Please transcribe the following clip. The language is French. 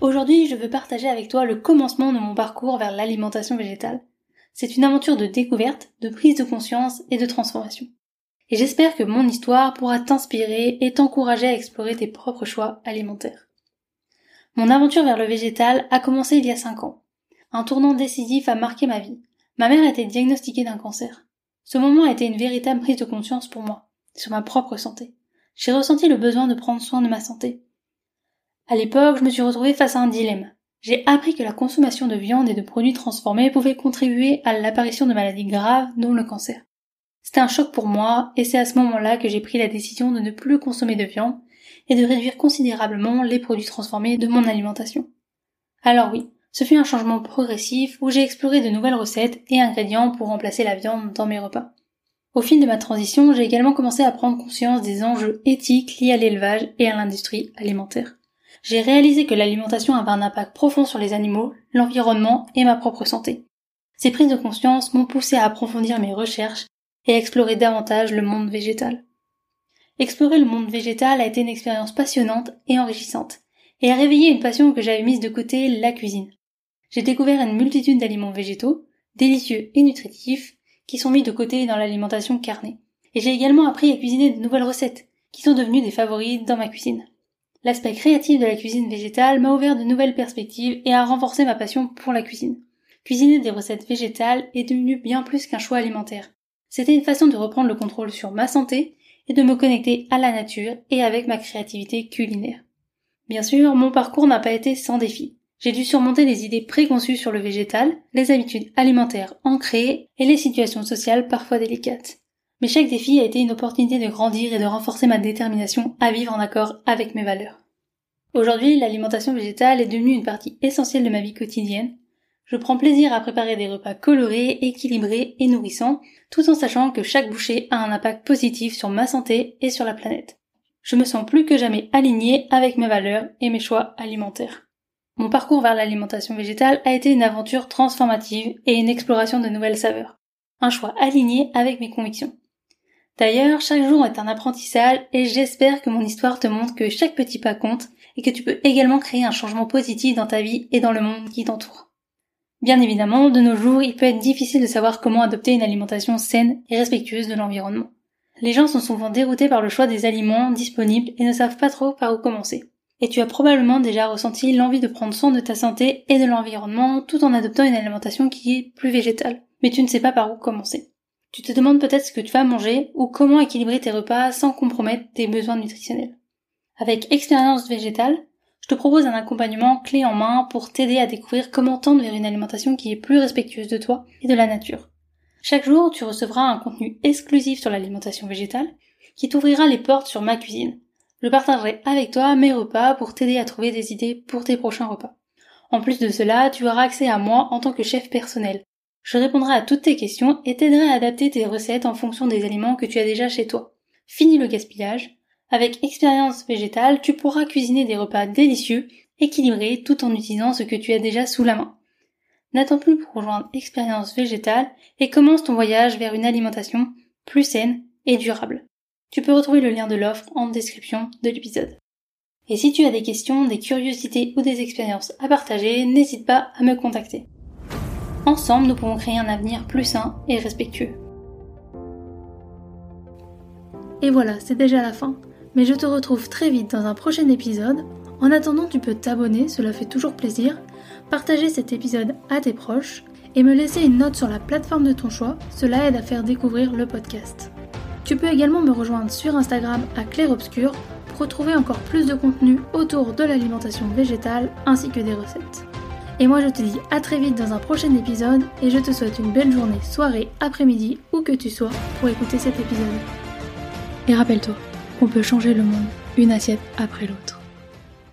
Aujourd'hui, je veux partager avec toi le commencement de mon parcours vers l'alimentation végétale. C'est une aventure de découverte, de prise de conscience et de transformation. Et j'espère que mon histoire pourra t'inspirer et t'encourager à explorer tes propres choix alimentaires. Mon aventure vers le végétal a commencé il y a 5 ans. Un tournant décisif a marqué ma vie. Ma mère a été diagnostiquée d'un cancer. Ce moment a été une véritable prise de conscience pour moi, sur ma propre santé. J'ai ressenti le besoin de prendre soin de ma santé, à l'époque, je me suis retrouvée face à un dilemme. J'ai appris que la consommation de viande et de produits transformés pouvait contribuer à l'apparition de maladies graves, dont le cancer. C'était un choc pour moi, et c'est à ce moment-là que j'ai pris la décision de ne plus consommer de viande et de réduire considérablement les produits transformés de mon alimentation. Alors oui, ce fut un changement progressif où j'ai exploré de nouvelles recettes et ingrédients pour remplacer la viande dans mes repas. Au fil de ma transition, j'ai également commencé à prendre conscience des enjeux éthiques liés à l'élevage et à l'industrie alimentaire j'ai réalisé que l'alimentation avait un impact profond sur les animaux, l'environnement et ma propre santé. Ces prises de conscience m'ont poussé à approfondir mes recherches et à explorer davantage le monde végétal. Explorer le monde végétal a été une expérience passionnante et enrichissante, et a réveillé une passion que j'avais mise de côté, la cuisine. J'ai découvert une multitude d'aliments végétaux, délicieux et nutritifs, qui sont mis de côté dans l'alimentation carnée. Et j'ai également appris à cuisiner de nouvelles recettes, qui sont devenues des favorites dans ma cuisine. L'aspect créatif de la cuisine végétale m'a ouvert de nouvelles perspectives et a renforcé ma passion pour la cuisine. Cuisiner des recettes végétales est devenu bien plus qu'un choix alimentaire. C'était une façon de reprendre le contrôle sur ma santé et de me connecter à la nature et avec ma créativité culinaire. Bien sûr, mon parcours n'a pas été sans défi. J'ai dû surmonter les idées préconçues sur le végétal, les habitudes alimentaires ancrées et les situations sociales parfois délicates. Mais chaque défi a été une opportunité de grandir et de renforcer ma détermination à vivre en accord avec mes valeurs. Aujourd'hui, l'alimentation végétale est devenue une partie essentielle de ma vie quotidienne. Je prends plaisir à préparer des repas colorés, équilibrés et nourrissants, tout en sachant que chaque bouchée a un impact positif sur ma santé et sur la planète. Je me sens plus que jamais alignée avec mes valeurs et mes choix alimentaires. Mon parcours vers l'alimentation végétale a été une aventure transformative et une exploration de nouvelles saveurs. Un choix aligné avec mes convictions. D'ailleurs, chaque jour est un apprentissage et j'espère que mon histoire te montre que chaque petit pas compte et que tu peux également créer un changement positif dans ta vie et dans le monde qui t'entoure. Bien évidemment, de nos jours, il peut être difficile de savoir comment adopter une alimentation saine et respectueuse de l'environnement. Les gens sont souvent déroutés par le choix des aliments disponibles et ne savent pas trop par où commencer. Et tu as probablement déjà ressenti l'envie de prendre soin de ta santé et de l'environnement tout en adoptant une alimentation qui est plus végétale. Mais tu ne sais pas par où commencer. Tu te demandes peut-être ce que tu vas manger ou comment équilibrer tes repas sans compromettre tes besoins nutritionnels. Avec Expérience Végétale, je te propose un accompagnement clé en main pour t'aider à découvrir comment tendre vers une alimentation qui est plus respectueuse de toi et de la nature. Chaque jour, tu recevras un contenu exclusif sur l'alimentation végétale qui t'ouvrira les portes sur ma cuisine. Je partagerai avec toi mes repas pour t'aider à trouver des idées pour tes prochains repas. En plus de cela, tu auras accès à moi en tant que chef personnel, je répondrai à toutes tes questions et t'aiderai à adapter tes recettes en fonction des aliments que tu as déjà chez toi. Fini le gaspillage. Avec expérience végétale, tu pourras cuisiner des repas délicieux, équilibrés, tout en utilisant ce que tu as déjà sous la main. N'attends plus pour rejoindre expérience végétale et commence ton voyage vers une alimentation plus saine et durable. Tu peux retrouver le lien de l'offre en description de l'épisode. Et si tu as des questions, des curiosités ou des expériences à partager, n'hésite pas à me contacter. Ensemble, nous pouvons créer un avenir plus sain et respectueux. Et voilà, c'est déjà la fin. Mais je te retrouve très vite dans un prochain épisode. En attendant, tu peux t'abonner, cela fait toujours plaisir, partager cet épisode à tes proches et me laisser une note sur la plateforme de ton choix, cela aide à faire découvrir le podcast. Tu peux également me rejoindre sur Instagram à Claire Obscur pour retrouver encore plus de contenu autour de l'alimentation végétale ainsi que des recettes. Et moi je te dis à très vite dans un prochain épisode et je te souhaite une belle journée, soirée, après-midi, où que tu sois pour écouter cet épisode. Et rappelle-toi, on peut changer le monde une assiette après l'autre.